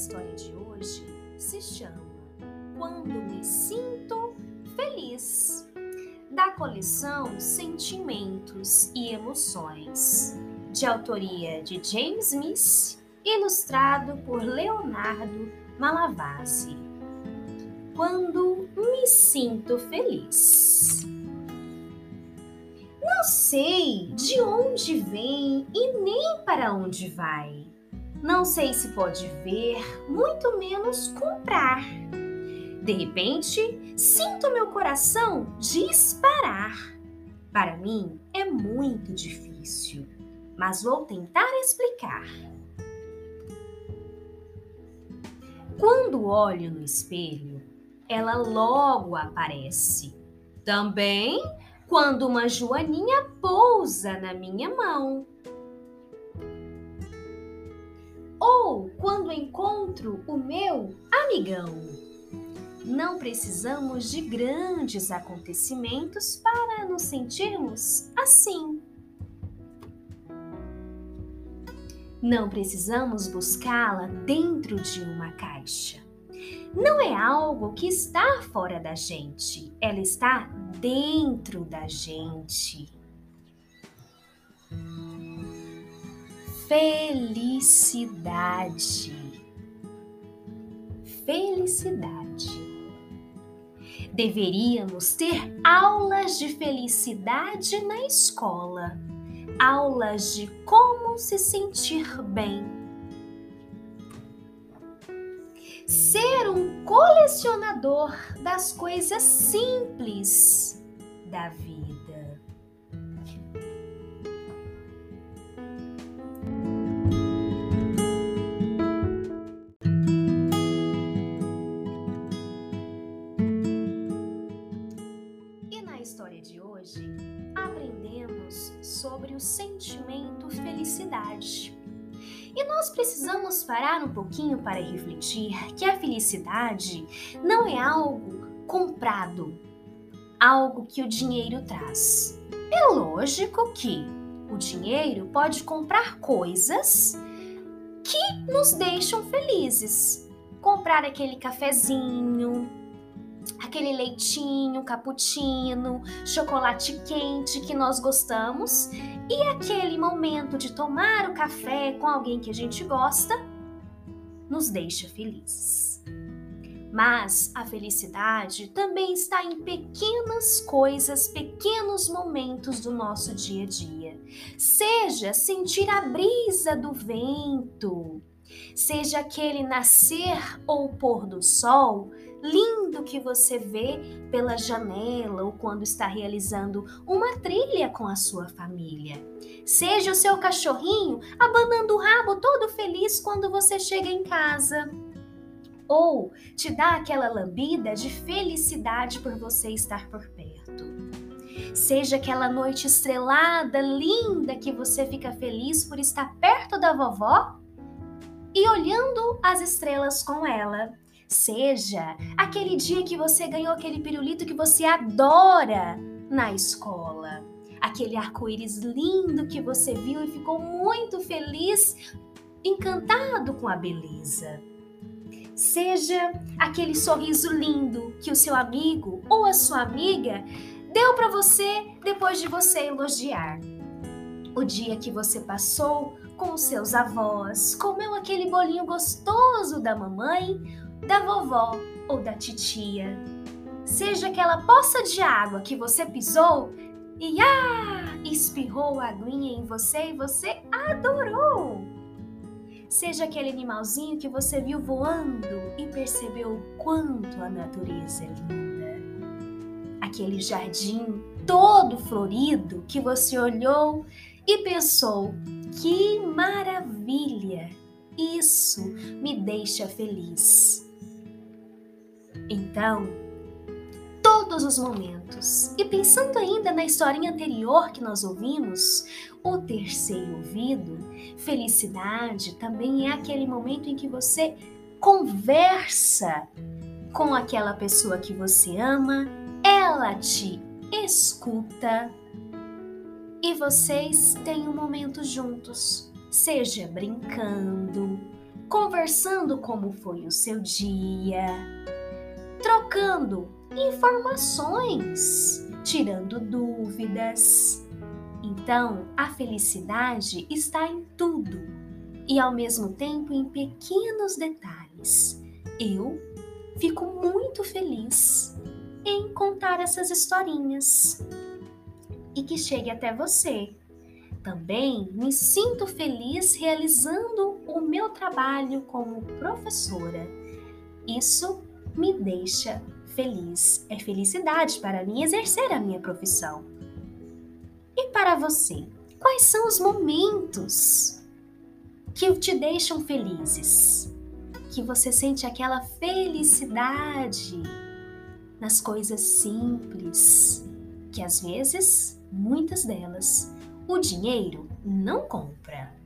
história de hoje se chama Quando Me Sinto Feliz, da coleção Sentimentos e Emoções, de autoria de James Smith, ilustrado por Leonardo Malavasi. Quando me sinto feliz. Não sei de onde vem e nem para onde vai não sei se pode ver, muito menos comprar. De repente, sinto meu coração disparar. Para mim é muito difícil, mas vou tentar explicar. Quando olho no espelho, ela logo aparece. Também quando uma joaninha pousa na minha mão. Ou quando encontro o meu amigão. Não precisamos de grandes acontecimentos para nos sentirmos assim. Não precisamos buscá-la dentro de uma caixa. Não é algo que está fora da gente, ela está dentro da gente. Felicidade. Felicidade. Deveríamos ter aulas de felicidade na escola, aulas de como se sentir bem. Ser um colecionador das coisas simples da vida. Sentimento felicidade. E nós precisamos parar um pouquinho para refletir que a felicidade não é algo comprado, algo que o dinheiro traz. É lógico que o dinheiro pode comprar coisas que nos deixam felizes. Comprar aquele cafezinho, aquele leitinho, cappuccino, chocolate quente que nós gostamos e aquele momento de tomar o café com alguém que a gente gosta nos deixa felizes. Mas a felicidade também está em pequenas coisas, pequenos momentos do nosso dia a dia. Seja sentir a brisa do vento, seja aquele nascer ou pôr do sol lindo que você vê pela janela ou quando está realizando uma trilha com a sua família. Seja o seu cachorrinho abanando o rabo todo feliz quando você chega em casa. Ou te dá aquela lambida de felicidade por você estar por perto. Seja aquela noite estrelada, linda, que você fica feliz por estar perto da vovó e olhando as estrelas com ela Seja aquele dia que você ganhou aquele pirulito que você adora na escola. Aquele arco-íris lindo que você viu e ficou muito feliz, encantado com a beleza. Seja aquele sorriso lindo que o seu amigo ou a sua amiga deu para você depois de você elogiar. O dia que você passou com os seus avós, comeu aquele bolinho gostoso da mamãe da vovó ou da titia. Seja aquela poça de água que você pisou e ah, espirrou a aguinha em você e você adorou. Seja aquele animalzinho que você viu voando e percebeu o quanto a natureza é linda. Aquele jardim todo florido que você olhou e pensou: que maravilha! Isso me deixa feliz. Então, todos os momentos. E pensando ainda na historinha anterior que nós ouvimos, o terceiro ouvido, felicidade também é aquele momento em que você conversa com aquela pessoa que você ama, ela te escuta e vocês têm um momento juntos, seja brincando, conversando como foi o seu dia, trocando informações, tirando dúvidas. Então, a felicidade está em tudo e ao mesmo tempo em pequenos detalhes. Eu fico muito feliz em contar essas historinhas e que chegue até você. Também me sinto feliz realizando o meu trabalho como professora. Isso me deixa feliz. É felicidade para mim exercer a minha profissão. E para você, quais são os momentos que te deixam felizes? Que você sente aquela felicidade nas coisas simples, que às vezes, muitas delas, o dinheiro não compra.